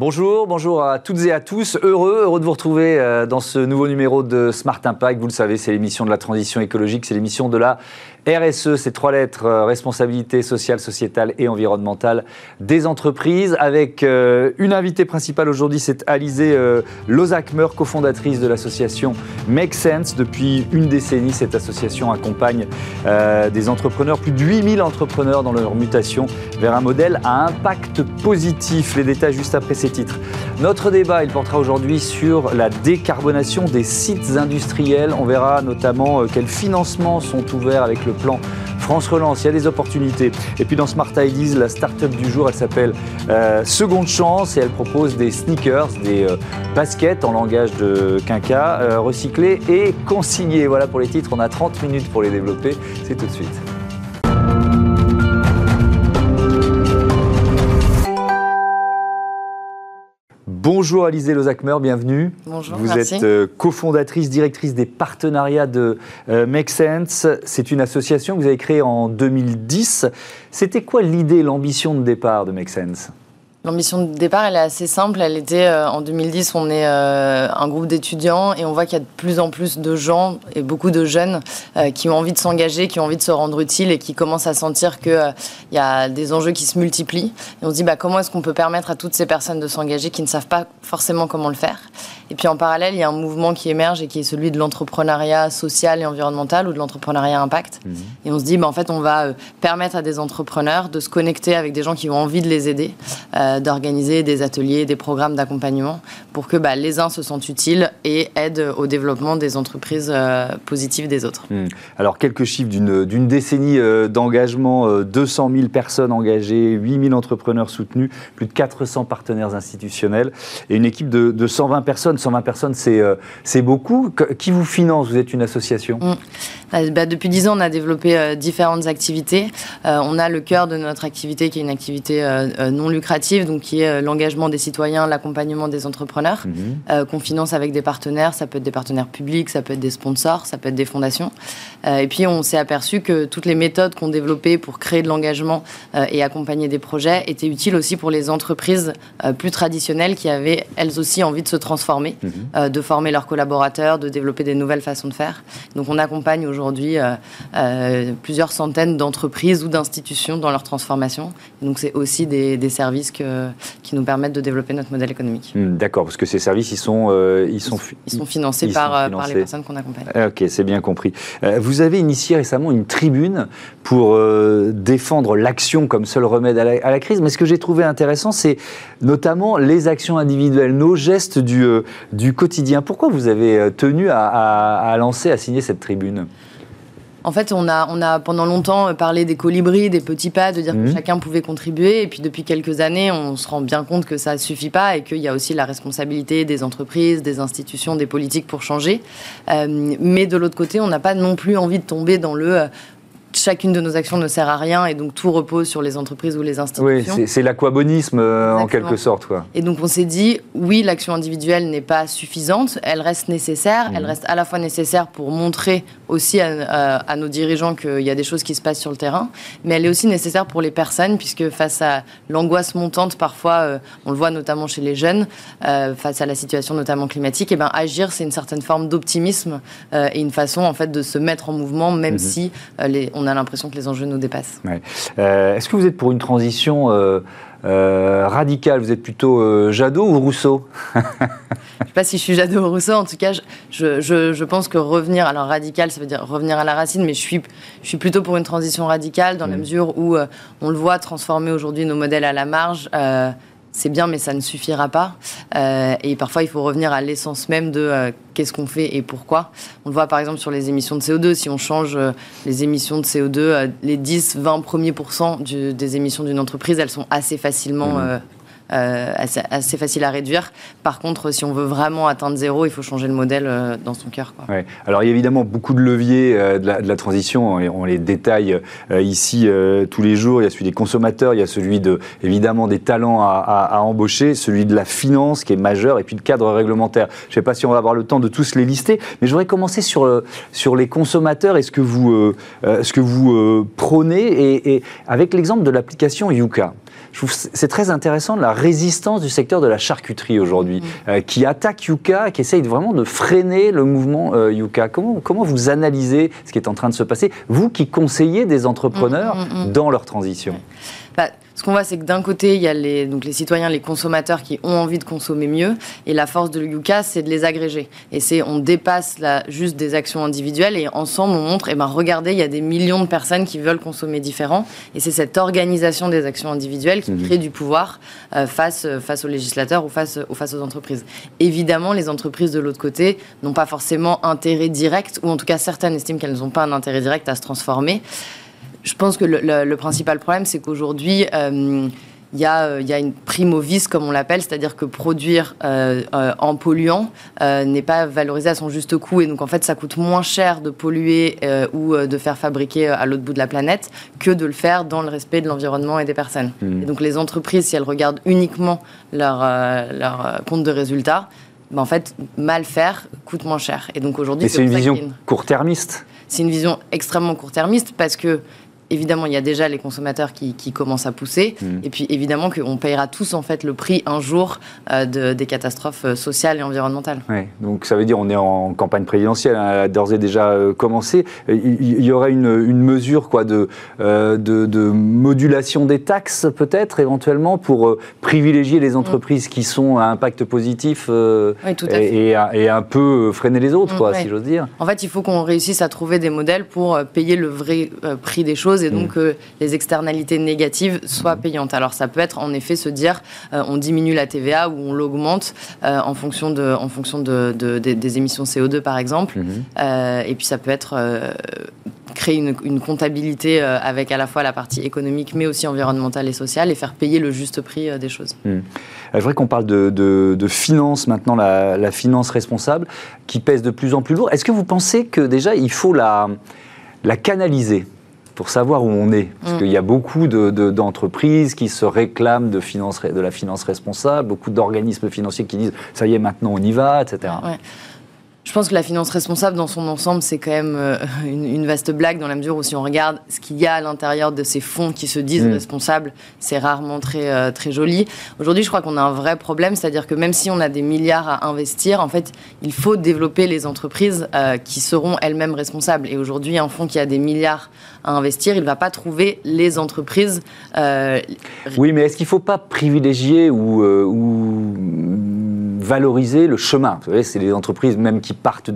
Bonjour, bonjour à toutes et à tous. Heureux, heureux de vous retrouver euh, dans ce nouveau numéro de Smart Impact. Vous le savez, c'est l'émission de la transition écologique, c'est l'émission de la RSE, c'est trois lettres, euh, responsabilité sociale, sociétale et environnementale des entreprises. Avec euh, une invitée principale aujourd'hui, c'est Alizé euh, Lozakmer, cofondatrice de l'association Make Sense. Depuis une décennie, cette association accompagne des entrepreneurs, plus de 8000 entrepreneurs dans leur mutation vers un modèle à impact positif. Les détails juste après ces titres. Notre débat, il portera aujourd'hui sur la décarbonation des sites industriels. On verra notamment quels financements sont ouverts avec le plan France Relance. Il y a des opportunités. Et puis dans Smart Ideas, la start-up du jour, elle s'appelle euh, Seconde Chance et elle propose des sneakers, des euh, baskets en langage de quinca, euh, recyclés et consignés. Voilà pour les titres. On a 30 minutes pour les développer. C'est tout de suite. Bonjour Alizé Lozakmer, bienvenue. Bonjour, Vous êtes euh, cofondatrice, directrice des partenariats de euh, Make Sense. C'est une association que vous avez créée en 2010. C'était quoi l'idée, l'ambition de départ de Make Sense? L'ambition de départ, elle est assez simple. Elle était euh, en 2010, on est euh, un groupe d'étudiants et on voit qu'il y a de plus en plus de gens et beaucoup de jeunes euh, qui ont envie de s'engager, qui ont envie de se rendre utile et qui commencent à sentir qu'il y a des enjeux qui se multiplient. Et on se dit bah, comment est-ce qu'on peut permettre à toutes ces personnes de s'engager qui ne savent pas forcément comment le faire? Et puis en parallèle, il y a un mouvement qui émerge et qui est celui de l'entrepreneuriat social et environnemental ou de l'entrepreneuriat impact. Mmh. Et on se dit bah, en fait, on va permettre à des entrepreneurs de se connecter avec des gens qui ont envie de les aider. Euh, d'organiser des ateliers, des programmes d'accompagnement pour que bah, les uns se sentent utiles et aident au développement des entreprises euh, positives des autres. Hmm. Alors, quelques chiffres d'une décennie euh, d'engagement, 200 000 personnes engagées, 8 000 entrepreneurs soutenus, plus de 400 partenaires institutionnels et une équipe de, 120 personnes. 120 personnes, c'est beaucoup. Qui vous finance? Vous êtes une association? Hmm. bah, bah, Depuis 10 ans, on a développé différentes activités. on a le cœur de notre activité qui est une activité non lucrative donc qui est euh, l'engagement des citoyens, l'accompagnement des entrepreneurs, euh, qu'on finance avec des partenaires. Ça peut être des partenaires publics, ça peut être des sponsors, ça peut être des fondations. Euh, et puis on s'est aperçu que toutes les méthodes qu'on développait pour créer de l'engagement et accompagner des projets étaient utiles aussi pour les entreprises plus traditionnelles qui avaient elles aussi envie de se transformer, mhm. de former leurs collaborateurs, de développer des nouvelles façons de faire. Donc on accompagne aujourd'hui plusieurs centaines d'entreprises ou d'institutions dans leur transformation. Donc c'est aussi des, des services que euh, qui nous permettent de développer notre modèle économique. Hmm, d'accord, parce que ces services, ils sont, euh, ils sont, ils sont financés, par, euh, par, les personnes qu'on accompagne. Ah, ok, c'est bien compris. vous avez initié récemment une tribune pour défendre l'action comme seul remède à la, crise, mais ce que j'ai trouvé intéressant, c'est notamment les actions individuelles, nos gestes du, du quotidien. Pourquoi vous avez tenu à, à lancer, à signer cette tribune? En fait, on a, on a pendant longtemps parlé des colibris, des petits pas, de dire que mhm. chacun pouvait contribuer. Et puis depuis quelques années, on se rend bien compte que ça ne suffit pas et qu'il y a aussi la responsabilité des entreprises, des institutions, des politiques pour changer. Euh, mais de l'autre côté, on n'a pas non plus envie de tomber dans le euh, chacune de nos actions ne sert à rien et donc tout repose sur les entreprises ou les institutions. Oui, c'est l'aquabonisme euh, en quelque sorte. Quoi. Et donc on s'est dit, oui, l'action individuelle n'est pas suffisante, elle reste nécessaire, elle mhm. reste à la fois nécessaire pour montrer aussi à, nos dirigeants qu'il y a des choses qui se passent sur le terrain, mais elle est aussi nécessaire pour les personnes puisque face à l'angoisse montante parfois, euh, on le voit notamment chez les jeunes, euh, face à la situation notamment climatique, et eh ben agir c'est une certaine forme d'optimisme et une façon en fait de se mettre en mouvement même mhm. si les, on a l'impression que les enjeux nous dépassent. Euh, est-ce que vous êtes pour une transition euh, euh, radicale? Vous êtes plutôt Jadot ou Rousseau? Je ne sais pas si je suis Jadot ou Rousseau. En tout cas, je, je, pense que revenir, alors radical, ça veut dire revenir à la racine, mais je suis, je suis plutôt pour une transition radicale dans la mm. mesure où on le voit transformer aujourd'hui nos modèles à la marge c'est bien, mais ça ne suffira pas. Euh, et parfois, il faut revenir à l'essence même de euh, qu'est-ce qu'on fait et pourquoi. On le voit par exemple sur les émissions de CO2. Si on change euh, les émissions de CO2, les 10-20 premiers pourcents des émissions d'une entreprise, elles sont assez facilement Euh, assez, facile à réduire. Par contre, si on veut vraiment atteindre zéro, il faut changer le modèle euh, dans son cœur. Ouais. Alors, il y a évidemment beaucoup de leviers euh, de, la, transition, on les détaille ici tous les jours. Il y a celui des consommateurs, il y a celui de, évidemment des talents à, embaucher, celui de la finance qui est majeur, et puis le cadre réglementaire. Je ne sais pas si on va avoir le temps de tous les lister, mais je voudrais commencer sur, sur les consommateurs et ce que vous, ce que vous prônez, et, et avec l'exemple de l'application Yuka. Je trouve c'est très intéressant la résistance du secteur de la charcuterie aujourd'hui, mm. qui attaque Yuka, qui essaye vraiment de freiner le mouvement Yuka. Comment, comment vous analysez ce qui est en train de se passer, vous qui conseillez des entrepreneurs mm, mm, dans leur transition? Bah, ce qu'on voit, c'est que d'un côté, il y a les, donc les citoyens, les consommateurs qui ont envie de consommer mieux. Et la force de Yuka, c'est de les agréger. Et c'est, on dépasse là, juste des actions individuelles et ensemble, on montre, et eh ben, regardez, il y a des millions de personnes qui veulent consommer différent. Et c'est cette organisation des actions individuelles qui mhm. crée du pouvoir euh, face, face aux législateurs ou face, ou face aux entreprises. Évidemment, les entreprises de l'autre côté n'ont pas forcément intérêt direct, ou en tout cas, certaines estiment qu'elles n'ont pas un intérêt direct à se transformer. Je pense que le, principal problème, c'est qu'aujourd'hui, euh, il y, a, y, a, une prime au vice, comme on l'appelle, c'est-à-dire que produire euh, euh, en polluant n'est pas valorisé à son juste coût. Et donc, en fait, ça coûte moins cher de polluer ou de faire fabriquer à l'autre bout de la planète que de le faire dans le respect de l'environnement et des personnes. Mmh. Et donc, les entreprises, si elles regardent uniquement leur, leur compte de résultats, ben, en fait, mal faire coûte moins cher. Et donc, aujourd'hui, c'est une vision court-termiste? C'est une vision extrêmement court-termiste parce que évidemment, il y a déjà les consommateurs qui, commencent à pousser. Mmh. Et puis, évidemment, qu'on payera tous, en fait, le prix un jour euh, de, des catastrophes euh, sociales et environnementales. Ouais, donc, ça veut dire on est en campagne présidentielle, hein, d'ores et déjà euh, commencé. Il, y aurait une, une mesure quoi, de, de, de, modulation des taxes, peut-être, éventuellement, pour privilégier les entreprises qui sont à impact positif oui, et, et, un peu freiner les autres, quoi, si j'ose dire. En fait, il faut qu'on réussisse à trouver des modèles pour payer le vrai prix des choses et donc que mm. les externalités négatives soient payantes. Alors ça peut être en effet se dire euh, on diminue la TVA ou on l'augmente euh, en fonction, de, en fonction de, des, émissions CO2 par exemple. Mm-hmm. Euh, et puis ça peut être créer une, comptabilité avec à la fois la partie économique mais aussi environnementale et sociale et faire payer le juste prix des choses. Mm. Je voudrais qu'on parle de, de, finance maintenant, la, la, finance responsable qui pèse de plus en plus lourd. Est-ce que vous pensez que déjà il faut la, la canaliser? Pour savoir où on est. Parce mm. qu'il y a beaucoup d'entreprises qui se réclament de, finance, de la finance responsable, beaucoup d'organismes financiers qui disent ça y est, maintenant on y va, etc. Je pense que la finance responsable dans son ensemble, c'est quand même euh, une, vaste blague dans la mesure où si on regarde ce qu'il y a à l'intérieur de ces fonds qui se disent mm. responsables, c'est rarement très, euh, très joli. Aujourd'hui, je crois qu'on a un vrai problème, c'est-à-dire que même si on a des milliards à investir, en fait, il faut développer les entreprises euh, qui seront elles-mêmes responsables. Et aujourd'hui, un fonds qui a des milliards à investir, il ne va pas trouver les entreprises. Oui, mais est-ce qu'il ne faut pas privilégier ou, ou valoriser le chemin. C'est les entreprises même qui partent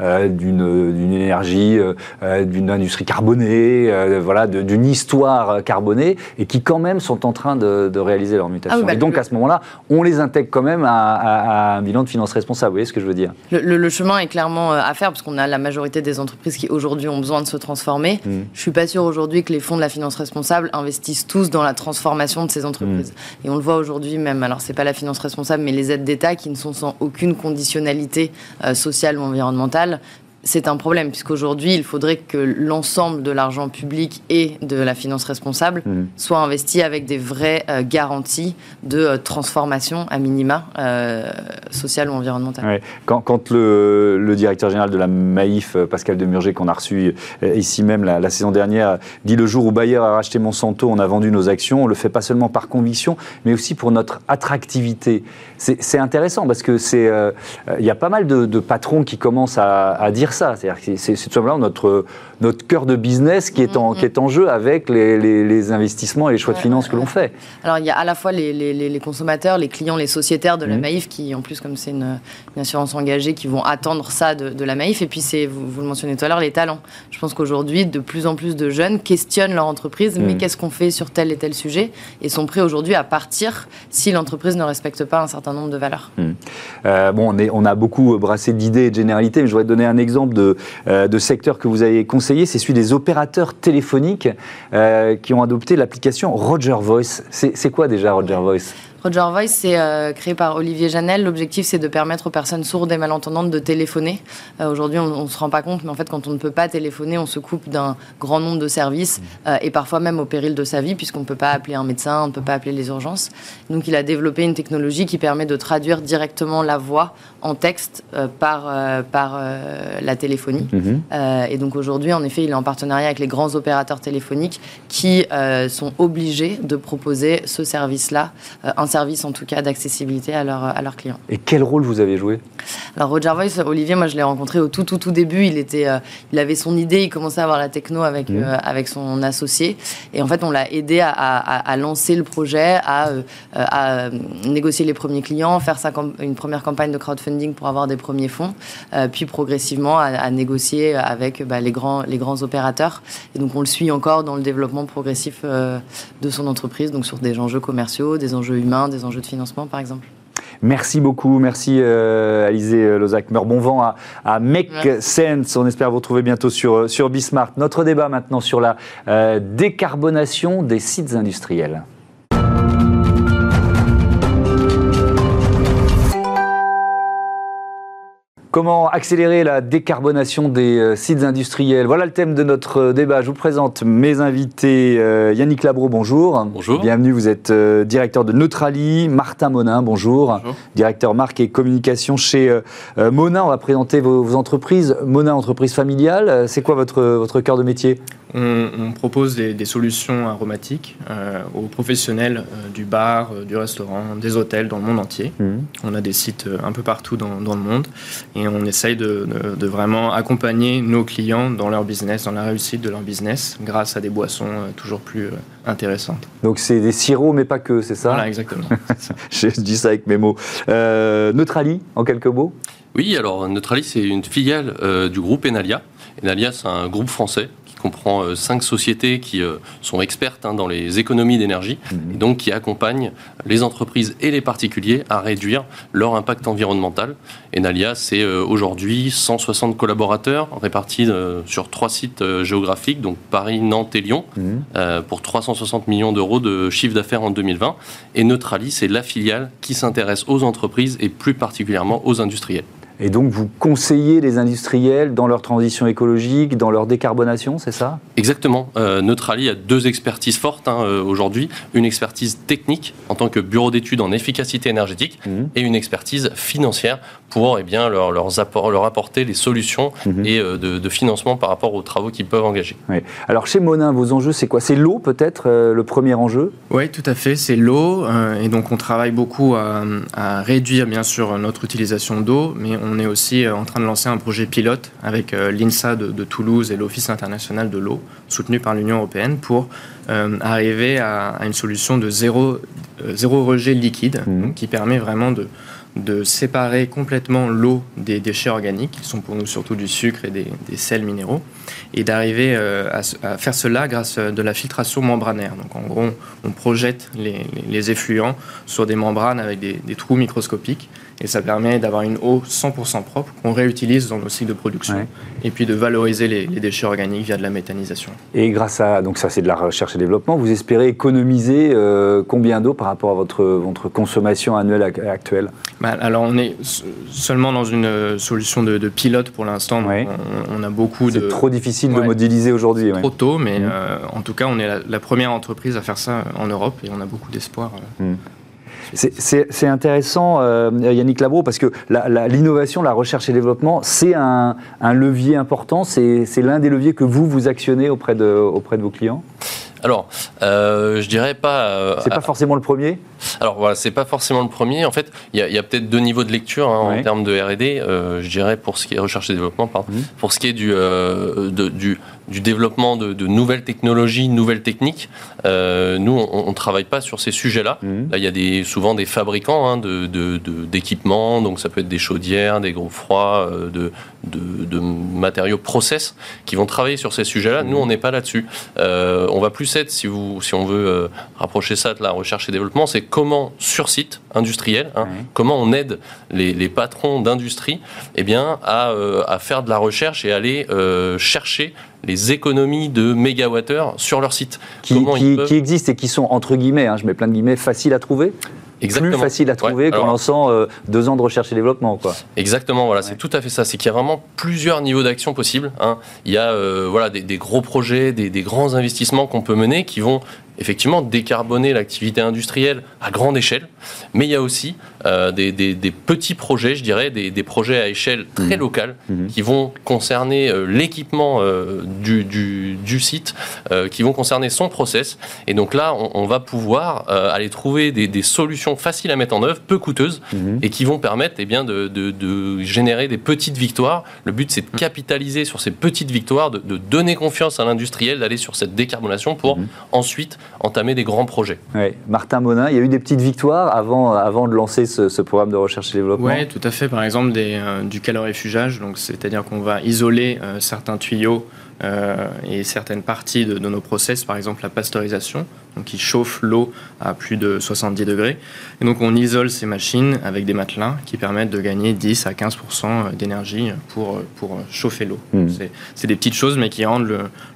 euh, d'une énergie, euh, euh, d'une industrie carbonée, voilà, d'une histoire carbonée, et qui quand même sont en train de, réaliser leur mutation. Ah bah, et donc à ce moment-là, on les intègre quand même à, un bilan de finances responsable. Vous voyez ce que je veux dire? Le, chemin est clairement à faire, parce qu'on a la majorité des entreprises qui aujourd'hui ont besoin de se transformer. Je mmh. Je suis pas sûr aujourd'hui que les fonds de la finance responsable investissent tous dans la transformation de ces entreprises. Mmh. Et on le voit aujourd'hui même, alors c'est pas la finance responsable, mais les aides d'État qui ne sont sans aucune conditionnalité euh, sociale ou environnementale, c'est un problème, puisqu'aujourd'hui, il faudrait que l'ensemble de l'argent public et de la finance responsable mmh. soit investi avec des vraies euh, garanties de euh, transformation à minima euh, sociale ou environnementale. Quand, le, directeur général de la Maïf, Pascal Demurger, qu'on a reçu ici même la, saison dernière, dit le jour où Bayer a racheté Monsanto, on a vendu nos actions, on le fait pas seulement par conviction, mais aussi pour notre attractivité. C'est intéressant parce que c'est, il y a pas mal de, patrons qui commencent à, à dire ça. C'est-à-dire que c'est tout simplement notre, notre cœur de business qui est en, mm-hmm. qui est en jeu avec les, les, investissements et les choix de finances que l'on fait. Alors, il y a à la fois les, les, consommateurs, les clients, les sociétaires de la mm-hmm. Maïf qui, en plus, comme c'est une, assurance engagée, qui vont attendre ça de, la Maïf. Et puis, c'est, vous, vous, le mentionnez tout à l'heure, les talents. Je pense qu'aujourd'hui, de plus en plus de jeunes questionnent leur entreprise, mais mm. qu'est-ce qu'on fait sur tel et tel sujet Et sont prêts aujourd'hui à partir si l'entreprise ne respecte pas un certain nombre de valeurs. Mm. Euh, bon, on, est, on a beaucoup brassé d'idées et de généralités, mais je voudrais donner un exemple de, euh, de secteur que vous avez conseillé, c'est celui des opérateurs téléphoniques euh, qui ont adopté l'application Roger Voice. C'est quoi déjà Roger Voice? Roger Voice, c'est euh, créé par Olivier Janel. L'objectif, c'est de permettre aux personnes sourdes et malentendantes de téléphoner. Euh, aujourd'hui, on ne se rend pas compte, mais en fait, quand on ne peut pas téléphoner, on se coupe d'un grand nombre de services mmh. euh, et parfois même au péril de sa vie, puisqu'on ne peut pas appeler un médecin, on ne peut pas appeler les urgences. Donc, il a développé une technologie qui permet de traduire directement la voix en texte par, par la téléphonie. Mmh. et donc, aujourd'hui, en effet, il est en partenariat avec les grands opérateurs téléphoniques qui sont obligés de proposer ce service-là, un service en tout cas d'accessibilité à, leur, à leurs clients. Et quel rôle vous avez joué? Alors Roger Voice, Olivier, moi je l'ai rencontré au tout tout tout début. Il était, il avait son idée, il commençait à avoir la techno avec mmh. avec son associé, et en fait on l'a aidé à, à, lancer le projet, à, à négocier les premiers clients, faire sa une première campagne de crowdfunding pour avoir des premiers fonds, puis progressivement à, négocier avec bah, les grands les grands opérateurs. Et donc on le suit encore dans le développement progressif de son entreprise, donc sur des enjeux commerciaux, des enjeux humains, des enjeux de financement par exemple. Merci beaucoup, merci euh, Alizé Lozac. Meurs bon vent à, à Make Sense. On espère vous retrouver bientôt sur, euh, sur Bismart. Notre débat maintenant sur la euh, décarbonation des sites industriels. Comment accélérer la décarbonation des euh, sites industriels? Voilà le thème de notre euh, débat. Je vous présente mes invités. Euh, Yannick Labro, bonjour. Bonjour. Bienvenue, vous êtes directeur de Neutrali. Martin Monin, bonjour. bonjour. Directeur marque et communication chez Monin. On va présenter vos, entreprises. Monin, entreprise familiale. C'est quoi votre, votre cœur de métier? On, propose des, solutions aromatiques aux professionnels du bar, du restaurant, des hôtels dans le monde entier. Mmh. On a des sites un peu partout dans, dans le monde et on essaye de, vraiment accompagner nos clients dans leur business, dans la réussite de leur business, grâce à des boissons euh, toujours plus euh, intéressantes. Donc c'est des sirops, mais pas que, c'est ça? Voilà, exactement. Je dis ça avec mes mots. Euh, Neutrali, en quelques mots? Oui, alors Neutrali, c'est une filiale du groupe Enalia. Enalia, c'est un groupe français comprend euh, cinq sociétés qui euh, sont expertes hein, dans les économies d'énergie mhm. et donc qui accompagnent les entreprises et les particuliers à réduire leur impact environnemental. Enalia, c'est euh, aujourd'hui 160 collaborateurs répartis sur trois sites géographiques, donc Paris, Nantes et Lyon, mhm. pour 360 millions d'euros de chiffre d'affaires en 2020. Et Neutrali, c'est la filiale qui s'intéresse aux entreprises et plus particulièrement aux industriels. Et donc, vous conseillez les industriels dans leur transition écologique, dans leur décarbonation, c'est ça? Exactement. Euh, Neutrali a deux expertises fortes hein, euh, aujourd'hui. Une expertise technique en tant que bureau d'études en efficacité énergétique mhm. et une expertise financière pour eh bien, leur, leur apporter les solutions mhm. et euh, de, financement par rapport aux travaux qu'ils peuvent engager. Alors, chez Monin, vos enjeux, c'est quoi? C'est l'eau, peut-être, le premier enjeu? Oui, tout à fait. C'est l'eau. et donc, on travaille beaucoup à, à réduire, bien sûr, notre utilisation d'eau, mais on est aussi euh, en train de lancer un projet pilote avec euh, l'INSA de, Toulouse et l'Office international de l'eau, soutenu par l'Union européenne, pour euh, arriver à, une solution de zéro, zéro rejet liquide, mmh. qui permet vraiment de, de séparer complètement l'eau des déchets organiques, qui sont pour nous surtout du sucre et des, sels minéraux, et d'arriver à, faire cela grâce à de la filtration membranaire. Donc en gros, on projette les, effluents sur des membranes avec des trous microscopiques et ça permet d'avoir une eau 100% propre qu'on réutilise dans nos cycles de production et puis de valoriser les, déchets organiques via de la méthanisation. Et grâce à, donc ça c'est de la recherche et développement, vous espérez économiser euh, combien d'eau par rapport à votre, votre consommation annuelle actuelle? Bah, Alors on est seulement dans une euh, solution de, pilote pour l'instant, on, a beaucoup de... C'est trop difficile de modéliser aujourd'hui. Trop tôt, mais mmh. euh, en tout cas on est la, première entreprise à faire ça en Europe et on a beaucoup d'espoir. Mmh. C'est intéressant, euh, Yannick Labro, parce que l'innovation, la, recherche et le développement, c'est un, levier important. C'est l'un des leviers que vous, vous actionnez auprès de, auprès de vos clients? Alors, euh, je dirais pas. Euh, c'est pas forcément le premier? Alors voilà, c'est pas forcément le premier. En fait, il y a, peut-être deux niveaux de lecture hein, en termes de R&D. je dirais pour ce qui est recherche et développement, pardon. Mmh. Pour ce qui est du, du du développement de, nouvelles technologies, nouvelles techniques. Euh, nous, on ne travaille pas sur ces sujets-là. Mmh. Là, il y a des, souvent des fabricants hein, d'équipements, donc ça peut être des chaudières, des groupes froids, euh, de, matériaux process qui vont travailler sur ces sujets-là. Mmh. Nous, on n'est pas là-dessus. Euh, on va plus être, si, vous, si on veut rapprocher ça de la recherche et développement, c'est comment, sur site industriel, hein, comment on aide les, les patrons d'industrie eh bien, à, à, faire de la recherche et aller chercher les économies de mégawattheures sur leur site. Qui, qui, existent et qui sont, entre guillemets, hein, je mets plein de guillemets, faciles à trouver Exactement. Plus facile à trouver qu'en lançant euh, deux ans de recherche et développement. Quoi. Exactement, voilà, c'est tout à fait ça. C'est qu'il y a vraiment plusieurs niveaux d'action possibles. Hein. Il y a euh, voilà, des, gros projets, des, grands investissements qu'on peut mener qui vont effectivement décarboner l'activité industrielle à grande échelle, mais il y a aussi euh, des, petits projets, je dirais, des, projets à échelle très mmh. locale mmh. qui vont concerner euh, l'équipement euh, du, du, site, qui vont concerner son process. Et donc là, on, va pouvoir aller trouver des, solutions faciles à mettre en œuvre, peu coûteuses, mmh. et qui vont permettre eh bien, de, de, générer des petites victoires. Le but, c'est de capitaliser sur ces petites victoires, de, donner confiance à l'industriel, d'aller sur cette décarbonation pour ensuite entamer des grands projets. Martin Monin, il y a eu des petites victoires avant, avant de lancer ce, programme de recherche et développement Oui, tout à fait. Par exemple, des, euh, du calorifugage, donc c'est-à-dire qu'on va isoler euh, certains tuyaux euh, et certaines parties de, nos process, par exemple la pasteurisation, donc qui chauffe l'eau à plus de 70 degrés. Et donc on isole ces machines avec des matelas qui permettent de gagner 10 à 15% d'énergie pour, pour chauffer l'eau. Hmm. C'est des petites choses, mais qui rendent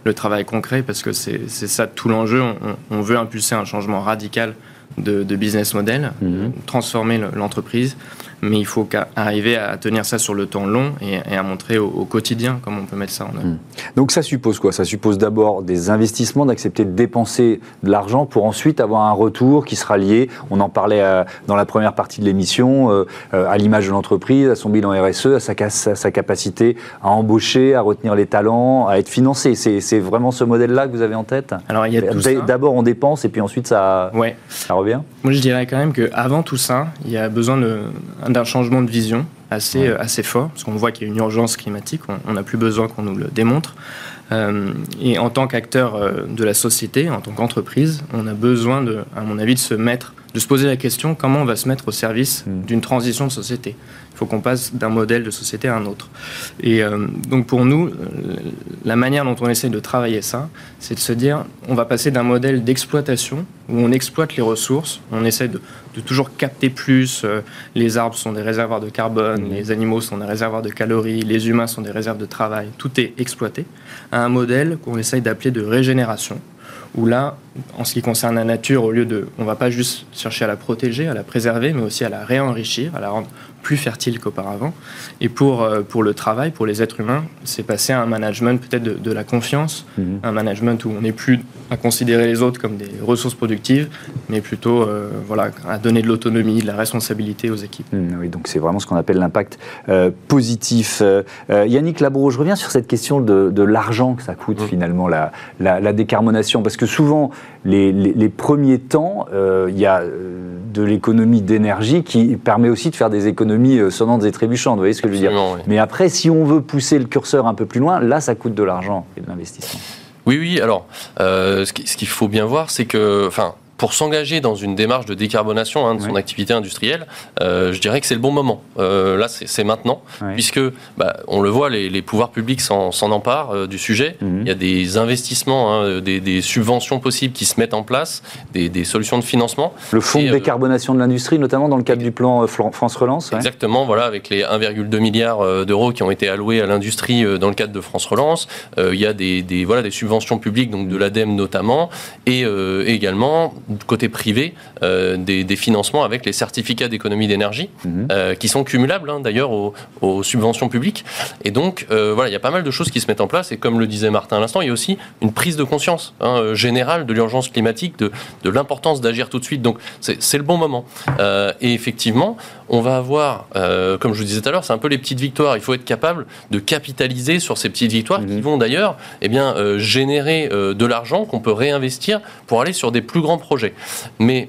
le, travail concret parce que c'est ça tout l'enjeu. On, on, veut impulser un changement radical de, business model, mhm. transformer l'entreprise mais il faut arriver à tenir ça sur le temps long et, à montrer au, quotidien comment on peut mettre ça en œuvre. Hmm. Donc ça suppose quoi? Ça suppose d'abord des investissements, d'accepter de dépenser de l'argent pour ensuite avoir un retour qui sera lié, on en parlait euh, dans la première partie de l'émission, euh, euh, à l'image de l'entreprise, à son bilan RSE, à sa, sa, capacité à embaucher, à retenir les talents, à être financé. C'est vraiment ce modèle-là que vous avez en tête? Alors il y a D'abord on dépense et puis ensuite ça, ouais. ça revient? Moi je dirais quand même qu'avant tout ça, il y a besoin de d'un changement de vision assez, euh, assez fort, parce qu'on voit qu'il y a une urgence climatique, on n'a plus besoin qu'on nous le démontre. Euh, et en tant qu'acteur euh, de la société, en tant qu'entreprise, on a besoin, de, à mon avis, de se mettre, de se poser la question comment on va se mettre au service mm. d'une transition de société? Il faut qu'on passe d'un modèle de société à un autre. Et donc pour nous, la manière dont on essaie de travailler ça, c'est de se dire on va passer d'un modèle d'exploitation où on exploite les ressources, on essaie de, de toujours capter plus. Euh, les arbres sont des réservoirs de carbone, mmh. les animaux sont des réservoirs de calories, les humains sont des réserves de travail. Tout est exploité. À un modèle qu'on essaye d'appeler de régénération, où là, en ce qui concerne la nature, au lieu de, on va pas juste chercher à la protéger, à la préserver, mais aussi à la réenrichir, à la rendre plus fertile qu'auparavant. Et pour, euh, pour le travail, pour les êtres humains, c'est passer à un management peut-être de, la confiance, mhm. un management où on n'est plus à considérer les autres comme des ressources productives, mais plutôt euh, voilà, à donner de l'autonomie, de la responsabilité aux équipes. Mhm, oui, donc c'est vraiment ce qu'on appelle l'impact euh, positif. Yannick Labro, je reviens sur cette question de, l'argent que ça coûte mhm. finalement la, la, décarbonation, parce que souvent, les, les premiers temps, il y a de l'économie d'énergie qui permet aussi de faire des économies euh, sonnantes et trébuchantes. Vous voyez ce que je veux dire Mais après, si on veut pousser le curseur un peu plus loin, là, ça coûte de l'argent et de l'investissement. Oui, oui. Alors, euh, ce qu'il faut bien voir, c'est que, enfin, pour s'engager dans une démarche de décarbonation hein, de son activité industrielle, euh, je dirais que c'est le bon moment. Euh, là, c'est maintenant, puisque bah, on le voit, les, pouvoirs publics s'en emparent euh, du sujet. Mhm. Il y a des investissements, hein, des, subventions possibles qui se mettent en place, des, solutions de financement. Le fonds de décarbonation de l'industrie, notamment dans le cadre du plan France Relance. Exactement, voilà, avec les 1,2 milliards d'euros qui ont été alloués à l'industrie dans le cadre de France Relance. il y a des, voilà, des subventions publiques, donc de l'ADEME notamment, et également côté privé euh, des, financements avec les certificats d'économie d'énergie, mhm. euh, qui sont cumulables hein, d'ailleurs aux, subventions publiques. Et donc, euh, voilà, il y a pas mal de choses qui se mettent en place. Et comme le disait Martin à l'instant, il y a aussi une prise de conscience hein, générale de l'urgence climatique, de, de l'importance d'agir tout de suite. Donc, c'est le bon moment. et effectivement, on va avoir, comme je vous disais tout à l'heure, c'est un peu les petites victoires. Il faut être capable de capitaliser sur ces petites victoires qui mhm. vont d'ailleurs eh bien, générer de l'argent qu'on peut réinvestir pour aller sur des plus grands projets. Mais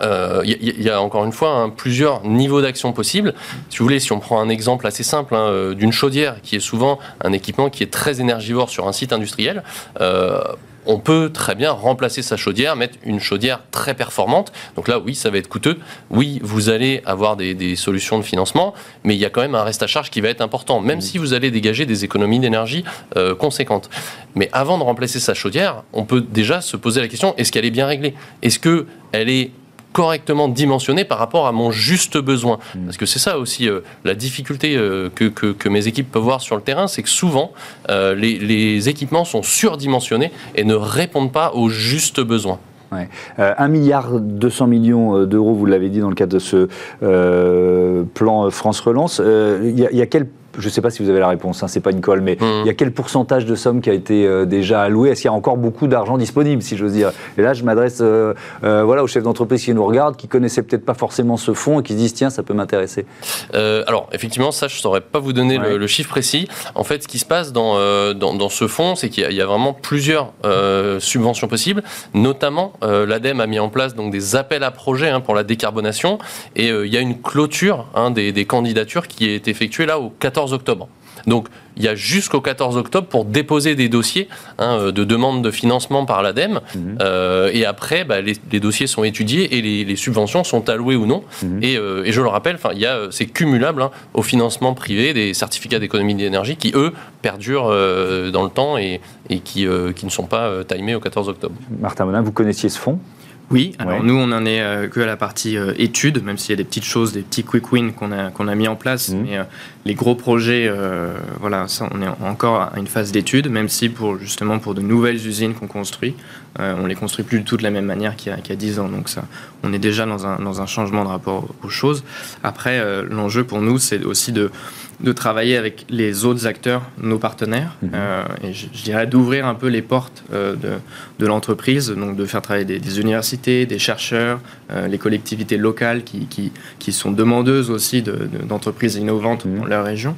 il euh, y, a encore une fois hein, plusieurs niveaux d'action possibles. Si vous voulez, si on prend un exemple assez simple hein, euh, d'une chaudière, qui est souvent un équipement qui est très énergivore sur un site industriel, euh, on peut très bien remplacer sa chaudière, mettre une chaudière très performante. Donc là, oui, ça va être coûteux. Oui, vous allez avoir des, solutions de financement, mais il y a quand même un reste à charge qui va être important, même si vous allez dégager des économies d'énergie euh, conséquentes. Mais avant de remplacer sa chaudière, on peut déjà se poser la question est-ce qu'elle est bien réglée? Est-ce qu'elle est correctement dimensionné par rapport à mon juste besoin. Hmm. Parce que c'est ça aussi euh, la difficulté euh, que, que, mes équipes peuvent voir sur le terrain, c'est que souvent euh, les, les, équipements sont surdimensionnés et ne répondent pas aux justes besoins. Ouais. 1 milliard 200 millions d'euros, vous l'avez dit dans le cadre de ce plan France Relance. Il y, y, a quel je ne sais pas si vous avez la réponse, hein, c'est pas une colle, mais mmh. il y a quel pourcentage de somme qui a été euh, déjà alloué? Est-ce qu'il y a encore beaucoup d'argent disponible, si j'ose dire? Et là, je m'adresse euh, euh, voilà, aux chefs d'entreprise qui nous regardent, qui connaissaient peut-être pas forcément ce fonds et qui se disent tiens, ça peut m'intéresser. alors, effectivement, ça, je ne saurais pas vous donner le, chiffre précis. En fait, ce qui se passe dans, dans, ce fonds, c'est qu'il y, a vraiment plusieurs subventions possibles. Notamment, l'ADEME a mis en place donc, des appels à projets hein, pour la décarbonation et il y a une clôture hein, des, des candidatures qui est effectuée là au 14 octobre. Donc il y a jusqu'au 14 octobre pour déposer des dossiers hein, euh, de demande de financement par l'ADEME. Mhm. Euh, et après, bah, les, dossiers sont étudiés et les, subventions sont allouées ou non. Mhm. Euh, et, je le rappelle, c'est cumulable hein, au financement privé des certificats d'économie d'énergie qui, eux, perdurent dans le temps et, qui, qui, ne sont pas timés au 14 octobre. Martin Monin, vous connaissiez ce fonds? Oui, alors nous, on n'en est euh, que à la partie euh, études, même s'il y a des petites choses, des petits quick wins qu'on a, qu'on a mis en place. Mhm. Mais euh, les gros projets, voilà, ça, on est encore à une phase d'études, même si pour justement pour de nouvelles usines qu'on construit, on les construit plus du tout de la même manière qu'il y a, qu'il y a 10 ans. Donc ça, on est déjà dans un, dans un changement de rapport aux choses. Après, l'enjeu pour nous, c'est aussi de de travailler avec les autres acteurs, nos partenaires, mhm. euh, et je, dirais d'ouvrir un peu les portes euh, de, de l'entreprise, donc de faire travailler des, universités, des chercheurs, euh, les collectivités locales qui, qui, qui, sont demandeuses aussi d'entreprises innovantes mhm. dans leur région.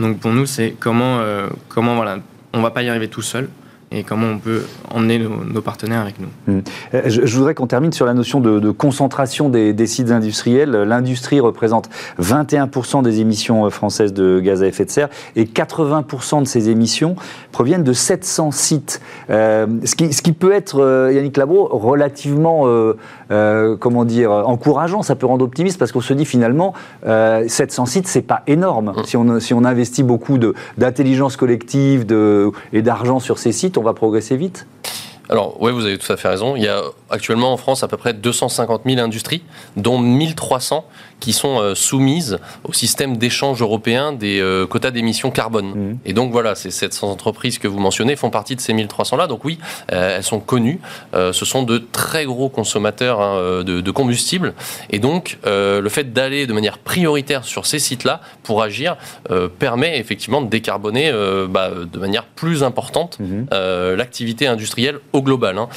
Donc pour nous, c'est comment, comment voilà, on va pas y arriver tout seul et comment on peut emmener nos, partenaires avec nous. Hmm. Euh, je, voudrais qu'on termine sur la notion de, concentration des, sites industriels. L'industrie représente 21% des émissions euh, françaises de gaz à effet de serre et 80% de ces émissions proviennent de 700 sites. Euh, ce, qui, ce, qui, peut être, Yannick Labro, relativement, comment dire, encourageant, ça peut rendre optimiste parce qu'on se dit finalement, 700 sites, c'est pas énorme. Hmm. Si on, si on investit beaucoup d'intelligence collective de, et d'argent sur ces sites, on va progresser vite alors, oui, vous avez tout à fait raison. Il y a actuellement en France à peu près 250 000 industries, dont 1300 qui sont euh, soumises au système d'échange européen des euh, quotas d'émissions carbone. Mmh. Et donc voilà, ces 700 entreprises que vous mentionnez font partie de ces 1300-là. Donc oui, euh, elles sont connues. ce sont de très gros consommateurs hein, de, de, combustible. Et donc le fait d'aller de manière prioritaire sur ces sites-là pour agir permet effectivement de décarboner bah, de manière plus importante mmh. l'activité industrielle au global. Hein.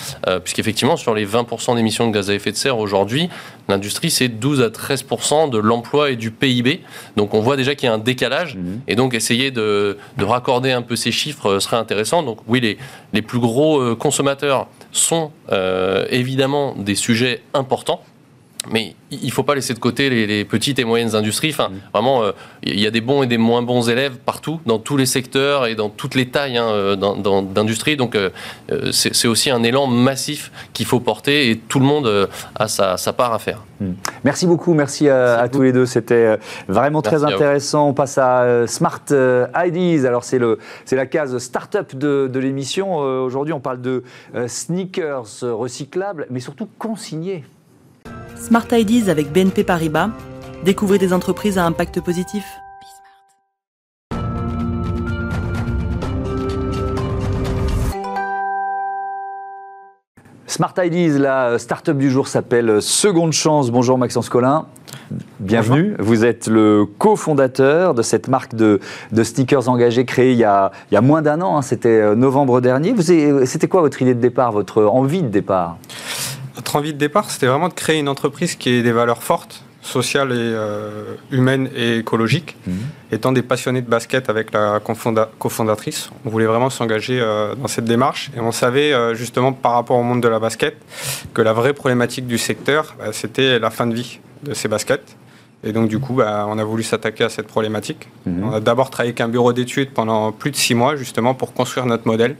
Puisqu'effectivement, sur les 20% d'émissions de gaz à effet de serre aujourd'hui, l'industrie c'est 12 à 13% de l'emploi et du PIB. Donc on voit déjà qu'il y a un décalage. Mhm. Et donc essayer de, raccorder un peu ces chiffres euh, serait intéressant. Donc oui, les, les plus gros euh, consommateurs sont euh, évidemment des sujets importants. Mais il ne faut pas laisser de côté les, petites et moyennes industries. Enfin, vraiment, euh, il y a des bons et des moins bons élèves partout, dans tous les secteurs et dans toutes les tailles hein, euh, d'industrie. Donc, euh, c'est aussi un élan massif qu'il faut porter et tout le monde a sa, part à faire. Mm. Merci beaucoup, merci à, tous les deux. C'était vraiment très intéressant. On passe à Smart IDs. Alors, c'est la case start-up de, de l'émission. Aujourd'hui, on parle de sneakers recyclables, mais surtout consignés. Smart Ideas avec BNP Paribas. Découvrez des entreprises à impact positif. Smart Ideas, la start-up du jour s'appelle Seconde Chance. Bonjour Maxence Collin. Bienvenue. Vous êtes le cofondateur de cette marque de, de, stickers engagés créée il y a, il y a moins d'un an. Hein. C'était euh, novembre dernier. C'était quoi votre idée de départ, votre envie de départ? Notre envie de départ, c'était vraiment de créer une entreprise qui ait des valeurs fortes, sociales et euh, humaines et écologiques. Mhm. Étant des passionnés de basket avec la cofondatrice, on voulait vraiment s'engager euh, dans cette démarche. Et on savait euh, justement par rapport au monde de la basket que la vraie problématique du secteur, bah, c'était la fin de vie de ces baskets. Et donc, du coup, bah, on a voulu s'attaquer à cette problématique. Mhm. On a d'abord travaillé avec un bureau d'études pendant plus de six mois, justement, pour construire notre modèle,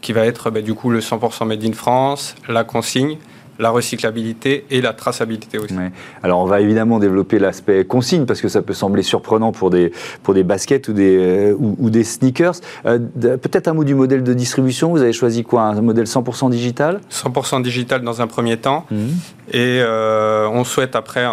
qui va être, bah, du coup, le 100% Made in France, la consigne, la recyclabilité et la traçabilité aussi. Alors on va évidemment développer l'aspect consigne parce que ça peut sembler surprenant pour des, pour des baskets ou des, euh, ou, des sneakers. Euh, peut-être un mot du modèle de distribution. Vous avez choisi quoi? Un modèle 100% digital? 100% digital dans un premier temps. Mmh. Et euh, on souhaite après,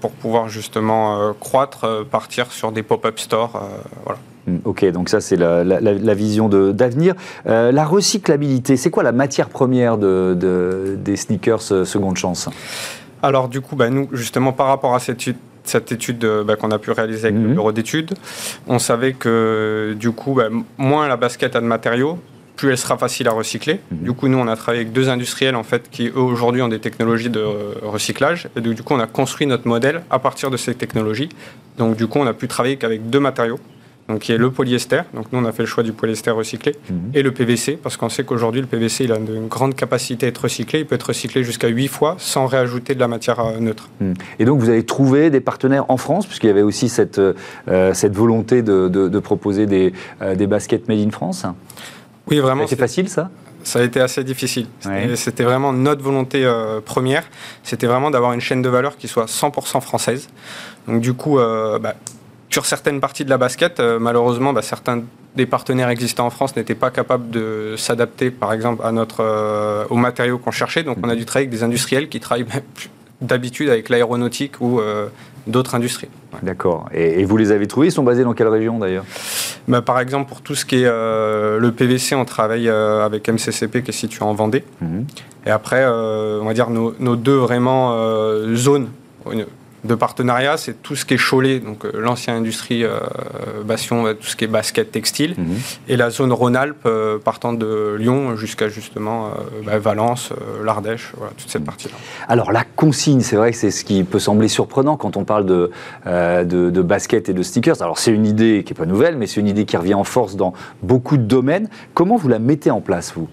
pour pouvoir justement croître, partir sur des pop-up stores. voilà. Hmm, ok, donc ça c'est la, vision d'avenir. Euh, la recyclabilité, c'est quoi la matière première de, des sneakers euh, seconde chance? Alors du coup, bah, nous justement par rapport à cette cette étude bah, qu'on a pu réaliser avec le mhm. bureau d'études, on savait que du coup, bah, moins la basket a de matériaux, plus elle sera facile à recycler. Mhm. Du coup, nous, on a travaillé avec deux industriels en fait qui eux aujourd'hui ont des technologies de recyclage. Et du coup, on a construit notre modèle à partir de ces technologies. Donc, du coup, on a pu travailler qu'avec deux matériaux donc qui est le polyester. Donc nous, on a fait le choix du polyester recyclé mhm. et le PVC, parce qu'on sait qu'aujourd'hui, le PVC, il a une grande capacité à être recyclé. Il peut être recyclé jusqu'à 8 fois sans réajouter de la matière euh, neutre. Mhm. Et donc, vous avez trouvé des partenaires en France, puisqu'il y avait aussi cette, euh, cette volonté de, de, proposer des, euh, des baskets made in France Oui, vraiment. C'est facile, ça? Ça a été assez difficile. C'était vraiment notre volonté première. C'était vraiment d'avoir une chaîne de valeur qui soit 100% française. Donc du coup, bah, sur certaines parties de la basket, euh, malheureusement, bah, certains des partenaires existants en France n'étaient pas capables de s'adapter, par exemple, à notre, euh, aux matériaux qu'on cherchait. Donc, on a dû travailler avec des industriels qui travaillent d'habitude avec l'aéronautique ou euh, d'autres industries. D'accord. Et, vous les avez trouvés? Ils sont basés dans quelle région d'ailleurs? Bah, Par exemple, pour tout ce qui est le PVC, on travaille avec MCCP qui est situé en Vendée. Mhm. Et après, on va dire nos, nos deux vraiment zones de partenariat, c'est tout ce qui est Cholet, donc euh, l'ancienne industrie euh, Bastion, euh, tout ce qui est basket textile, mhm. et la zone Rhône-Alpes partant de Lyon jusqu'à justement bah, Valence, l'Ardèche, voilà, toute cette mhm. partie-là. Alors la consigne, c'est vrai que c'est ce qui peut sembler surprenant quand on parle de, de, de basket et de stickers. Alors c'est une idée qui n'est pas nouvelle, mais c'est une idée qui revient en force dans beaucoup de domaines. Comment vous la mettez en place, vous?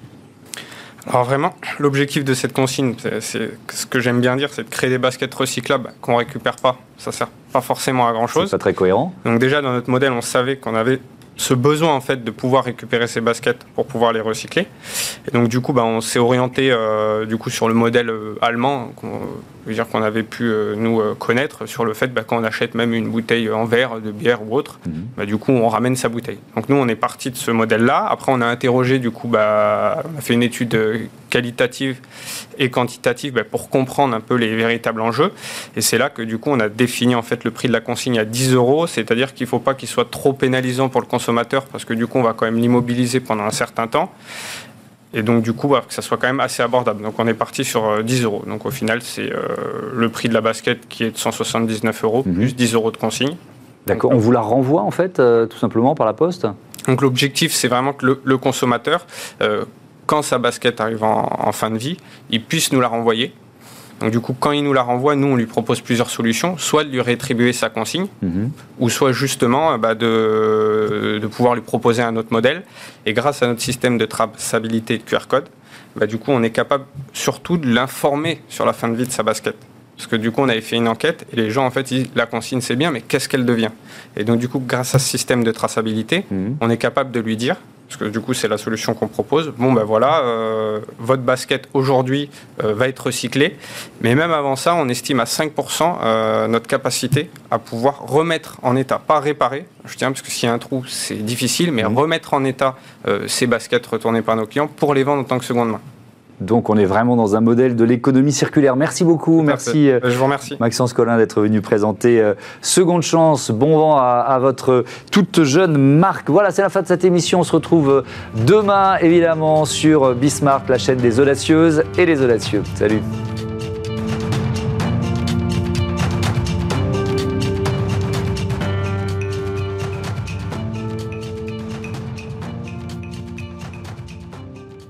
Alors vraiment, l'objectif de cette consigne, c'est ce que j'aime bien dire, c'est de créer des baskets recyclables qu'on récupère pas. Ça sert pas forcément à grand chose. C'est pas très cohérent. Donc déjà dans notre modèle, on savait qu'on avait ce besoin en fait de pouvoir récupérer ces baskets pour pouvoir les recycler. Et donc du coup, bah, on s'est orienté euh, du coup sur le modèle euh, allemand, dire qu'on avait pu euh, nous connaître sur le fait bah, quand on achète même une bouteille en verre de bière ou autre, mhm. bah, du coup on ramène sa bouteille. Donc nous on est parti de ce modèle-là. Après on a interrogé du coup, bah, on a fait une étude qualitative et quantitative bah, pour comprendre un peu les véritables enjeux. Et c'est là que du coup on a défini en fait le prix de la consigne à 10 euros, c'est-à-dire qu'il ne faut pas qu'il soit trop pénalisant pour le consommateur parce que du coup on va quand même l'immobiliser pendant un certain temps. Et donc, du coup, bah, que ça soit quand même assez abordable. Donc, on est parti sur 10 euh, euros. Donc, au final, c'est euh, le prix de la basket qui est de 179 euros, mhm. plus 10 euros de consigne. D'accord. On vous la renvoie, en fait, euh, tout simplement, par la poste? Donc, l'objectif, c'est vraiment que le, consommateur, quand sa basket arrive en, fin de vie, il puisse nous la renvoyer. Donc du coup, quand il nous la renvoie, nous, on lui propose plusieurs solutions, soit de lui rétribuer sa consigne, mhm. ou soit justement bah, de, de, pouvoir lui proposer un autre modèle. Et grâce à notre système de traçabilité de QR code, bah, du coup, on est capable surtout de l'informer sur la fin de vie de sa basket. Parce que du coup, on avait fait une enquête et les gens, en fait, ils disent la consigne, c'est bien, mais qu'est-ce qu'elle devient? Et donc, du coup, grâce à ce système de traçabilité, mhm. on est capable de lui dire parce que du coup c'est la solution qu'on propose. Bon ben voilà, euh, votre basket aujourd'hui euh, va être recyclée, mais même avant ça, on estime à 5% euh, notre capacité à pouvoir remettre en état, pas réparer, je tiens parce que s'il y a un trou c'est difficile, mais remettre en état ces baskets retournées par nos clients pour les vendre en tant que seconde main. Donc on est vraiment dans un modèle de l'économie circulaire. Merci beaucoup, merci. Euh, Je vous remercie. Maxence Collin d'être venu présenter euh, Seconde Chance. Bon vent à, votre toute jeune marque. Voilà, c'est la fin de cette émission. On se retrouve euh, demain, évidemment, sur Bismarck, la chaîne des audacieuses et les audacieux. Salut.